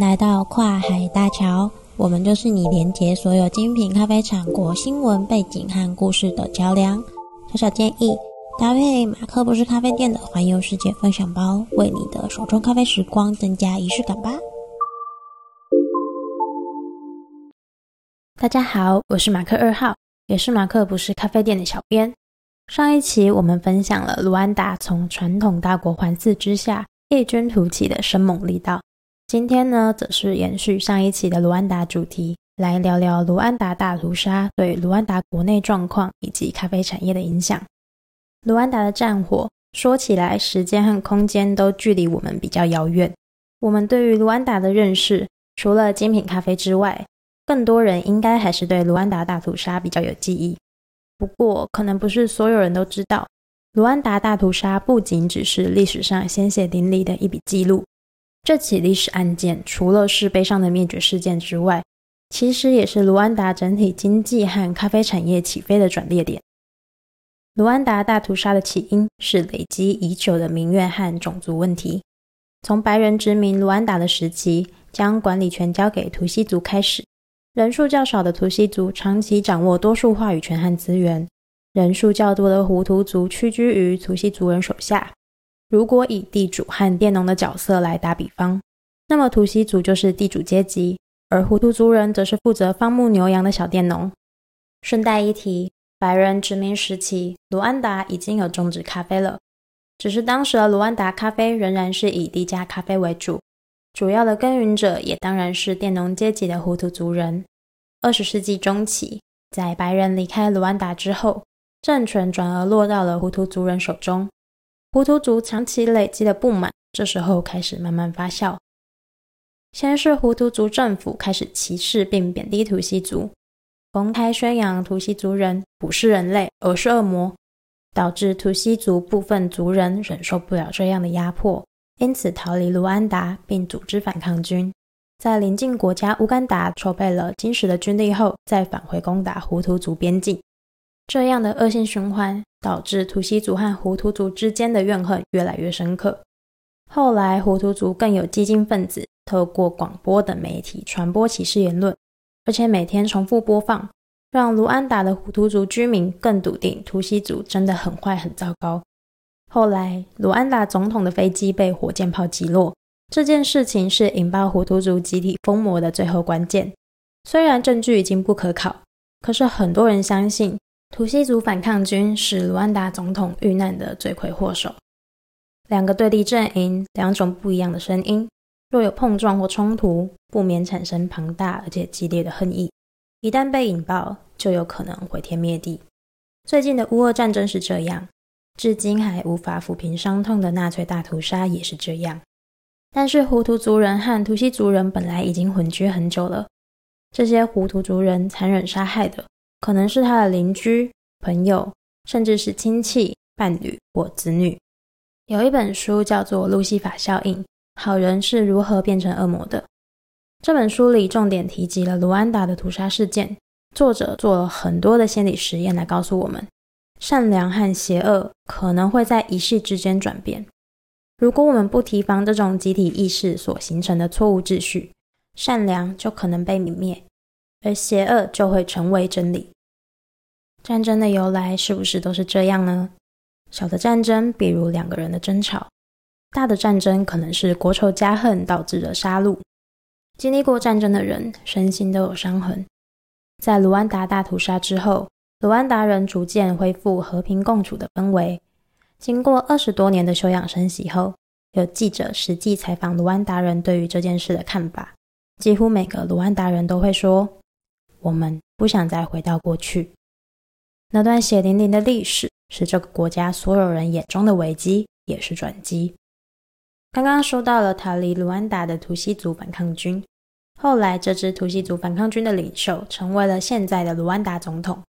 来到跨海大桥，我们就是你连接所有精品咖啡产国新闻背景和故事的桥梁。小小建议，搭配马克不是咖啡店的环游世界分享包，为你的手中咖啡时光增加仪式感吧。大家好，我是马克二号，也是马克不是咖啡店的小编。上一期我们分享了卢安达从传统大国环伺之下异军突起的生猛力道。今天呢，则是延续上一期的卢安达主题，来聊聊卢安达大屠杀对卢安达国内状况以及咖啡产业的影响。卢安达的战火说起来，时间和空间都距离我们比较遥远。我们对于卢安达的认识，除了精品咖啡之外，更多人应该还是对卢安达大屠杀比较有记忆。不过，可能不是所有人都知道，卢安达大屠杀不仅只是历史上鲜血淋漓的一笔记录。这起历史案件除了是悲伤的灭绝事件之外，其实也是卢安达整体经济和咖啡产业起飞的转捩点。卢安达大屠杀的起因是累积已久的民怨和种族问题。从白人殖民卢安达的时期，将管理权交给图西族开始，人数较少的图西族长期掌握多数话语权和资源，人数较多的胡图族屈居于图西族人手下。如果以地主和佃农的角色来打比方，那么图西族就是地主阶级，而胡图族人则是负责放牧牛羊的小佃农。顺带一提，白人殖民时期，卢安达已经有种植咖啡了，只是当时的卢安达咖啡仍然是以低价咖啡为主，主要的耕耘者也当然是佃农阶级的胡图族人。二十世纪中期，在白人离开卢安达之后，政权转而落到了胡图族人手中。胡图族长期累积的不满，这时候开始慢慢发酵。先是胡图族政府开始歧视并贬低图西族，公开宣扬图西族人不是人类，而是恶魔，导致图西族部分族人忍受不了这样的压迫，因此逃离卢安达，并组织反抗军，在邻近国家乌干达筹备了坚实的军力后，再返回攻打胡图族边境。这样的恶性循环。导致图西族和胡图族之间的怨恨越来越深刻。后来，胡图族更有激进分子透过广播等媒体传播歧视言论，而且每天重复播放，让卢安达的胡图族居民更笃定图西族真的很坏很糟糕。后来，卢安达总统的飞机被火箭炮击落，这件事情是引爆胡图族集体疯魔的最后关键。虽然证据已经不可考，可是很多人相信。图西族反抗军是卢安达总统遇难的罪魁祸首。两个对立阵营，两种不一样的声音，若有碰撞或冲突，不免产生庞大而且激烈的恨意。一旦被引爆，就有可能毁天灭地。最近的乌俄战争是这样，至今还无法抚平伤痛的纳粹大屠杀也是这样。但是胡图族人和图西族人本来已经混居很久了，这些胡图族人残忍杀害的。可能是他的邻居、朋友，甚至是亲戚、伴侣或子女。有一本书叫做《路西法效应：好人是如何变成恶魔的》。这本书里重点提及了卢安达的屠杀事件，作者做了很多的心理实验来告诉我们，善良和邪恶可能会在一夕之间转变。如果我们不提防这种集体意识所形成的错误秩序，善良就可能被泯灭。而邪恶就会成为真理。战争的由来是不是都是这样呢？小的战争，比如两个人的争吵；大的战争，可能是国仇家恨导致的杀戮。经历过战争的人，身心都有伤痕。在卢安达大屠杀之后，卢安达人逐渐恢复和平共处的氛围。经过二十多年的休养生息后，有记者实际采访卢安达人对于这件事的看法，几乎每个卢安达人都会说。我们不想再回到过去，那段血淋淋的历史是这个国家所有人眼中的危机，也是转机。刚刚说到了逃离卢安达的图西族反抗军，后来这支图西族反抗军的领袖成为了现在的卢安达总统。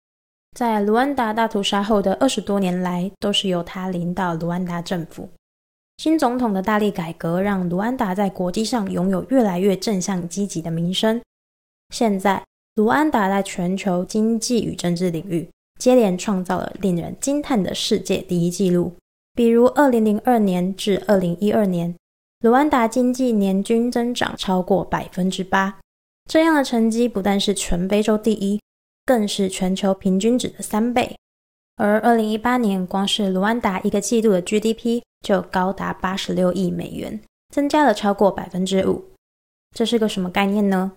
在卢安达大屠杀后的二十多年来，都是由他领导卢安达政府。新总统的大力改革，让卢安达在国际上拥有越来越正向积极的名声。现在。卢安达在全球经济与政治领域接连创造了令人惊叹的世界第一纪录，比如2002年至2012年，卢安达经济年均增长超过百分之八。这样的成绩不但是全非洲第一，更是全球平均值的三倍。而二零一八年，光是卢安达一个季度的 GDP 就高达八十六亿美元，增加了超过百分之五。这是个什么概念呢？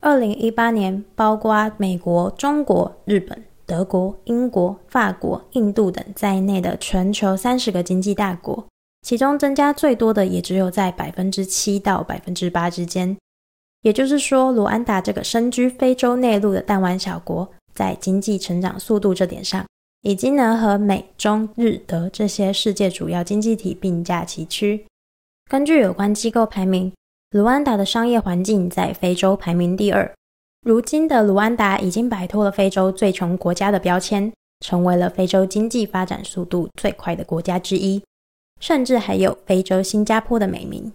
二零一八年，包括美国、中国、日本、德国、英国、法国、印度等在内的全球三十个经济大国，其中增加最多的也只有在百分之七到百分之八之间。也就是说，卢安达这个身居非洲内陆的弹丸小国，在经济成长速度这点上，已经能和美、中、日、德这些世界主要经济体并驾齐驱。根据有关机构排名，卢安达的商业环境在非洲排名第二。如今的卢安达已经摆脱了非洲最穷国家的标签，成为了非洲经济发展速度最快的国家之一，甚至还有“非洲新加坡”的美名。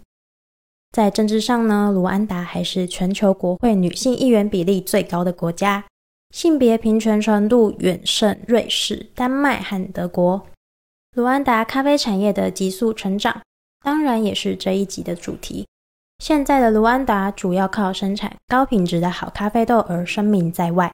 在政治上呢，卢安达还是全球国会女性议员比例最高的国家，性别平权程度远胜瑞士、丹麦和德国。卢安达咖啡产业的急速成长，当然也是这一集的主题。现在的卢安达主要靠生产高品质的好咖啡豆而声名在外。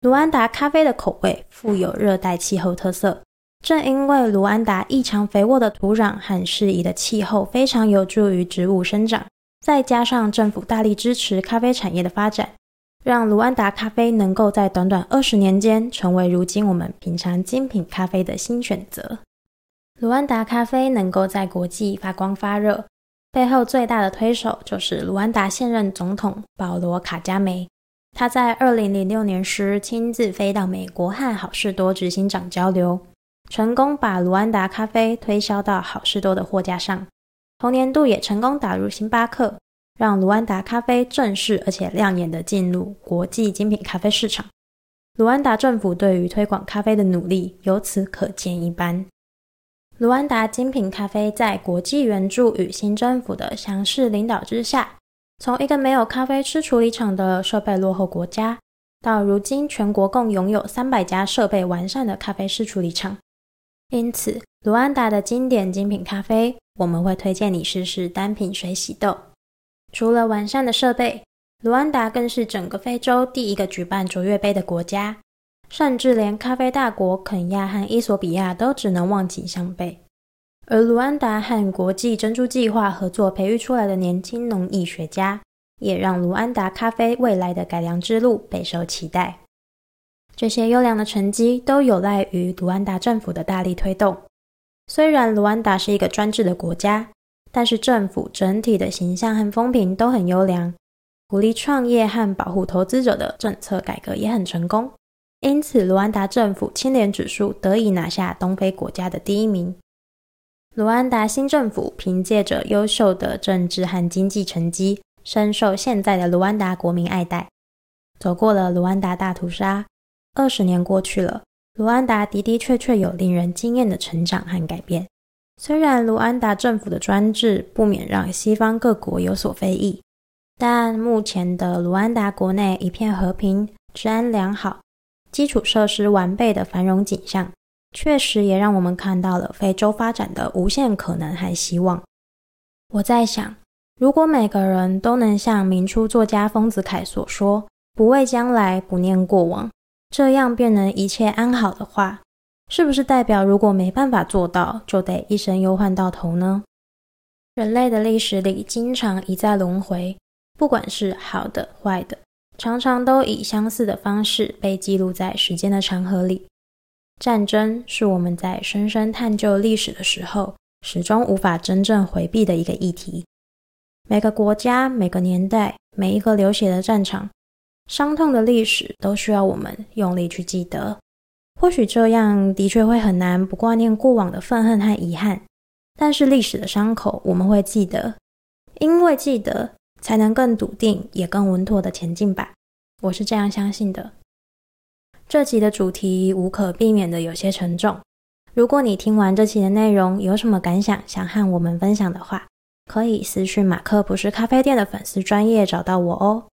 卢安达咖啡的口味富有热带气候特色，正因为卢安达异常肥沃的土壤和适宜的气候，非常有助于植物生长。再加上政府大力支持咖啡产业的发展，让卢安达咖啡能够在短短二十年间成为如今我们品尝精品咖啡的新选择。卢安达咖啡能够在国际发光发热。背后最大的推手就是卢安达现任总统保罗·卡加梅。他在二零零六年时亲自飞到美国和好事多执行长交流，成功把卢安达咖啡推销到好事多的货架上。同年度也成功打入星巴克，让卢安达咖啡正式而且亮眼的进入国际精品咖啡市场。卢安达政府对于推广咖啡的努力由此可见一斑。卢安达精品咖啡在国际援助与新政府的强势领导之下，从一个没有咖啡师处理厂的设备落后国家，到如今全国共拥有三百家设备完善的咖啡师处理厂。因此，卢安达的经典精品咖啡，我们会推荐你试试单品水洗豆。除了完善的设备，卢安达更是整个非洲第一个举办卓越杯的国家。甚至连咖啡大国肯亚和伊索比亚都只能望其项背，而卢安达和国际珍珠计划合作培育出来的年轻农艺学家，也让卢安达咖啡未来的改良之路备受期待。这些优良的成绩都有赖于卢安达政府的大力推动。虽然卢安达是一个专制的国家，但是政府整体的形象和风评都很优良，鼓励创业和保护投资者的政策改革也很成功。因此，卢安达政府清廉指数得以拿下东非国家的第一名。卢安达新政府凭借着优秀的政治和经济成绩，深受现在的卢安达国民爱戴。走过了卢安达大屠杀，二十年过去了，卢安达的的确确有令人惊艳的成长和改变。虽然卢安达政府的专制不免让西方各国有所非议，但目前的卢安达国内一片和平，治安良好。基础设施完备的繁荣景象，确实也让我们看到了非洲发展的无限可能和希望。我在想，如果每个人都能像明初作家丰子恺所说“不畏将来，不念过往”，这样便能一切安好的话，是不是代表如果没办法做到，就得一生忧患到头呢？人类的历史里经常一再轮回，不管是好的坏的。常常都以相似的方式被记录在时间的长河里。战争是我们在深深探究历史的时候，始终无法真正回避的一个议题。每个国家、每个年代、每一个流血的战场，伤痛的历史都需要我们用力去记得。或许这样的确会很难不挂念过往的愤恨和遗憾，但是历史的伤口我们会记得，因为记得。才能更笃定，也更稳妥的前进吧。我是这样相信的。这集的主题无可避免的有些沉重。如果你听完这期的内容有什么感想，想和我们分享的话，可以私讯马克不是咖啡店的粉丝专业找到我哦。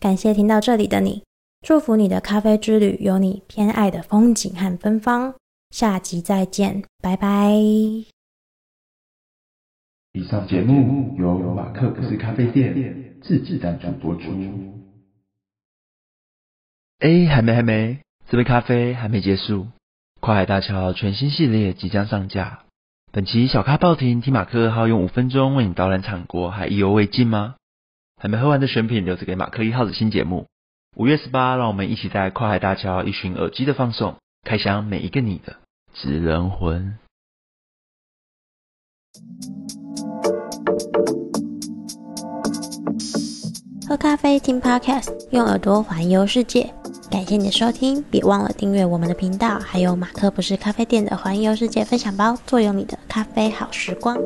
感谢听到这里的你，祝福你的咖啡之旅有你偏爱的风景和芬芳。下集再见，拜拜。以上节目由马克不是咖啡店自制赞助播出。哎，还没还没，这杯咖啡还没结束。跨海大桥全新系列即将上架。本期小咖报亭听马克二号用五分钟为你导览场国，还意犹未尽吗？还没喝完的选品留着给马克一号的新节目。五月十八，让我们一起在跨海大桥一寻耳机的放送，开箱每一个你的职人魂。喝咖啡听 Podcast，用耳朵环游世界。感谢你的收听，别忘了订阅我们的频道，还有马克不是咖啡店的环游世界分享包，坐拥你的咖啡好时光。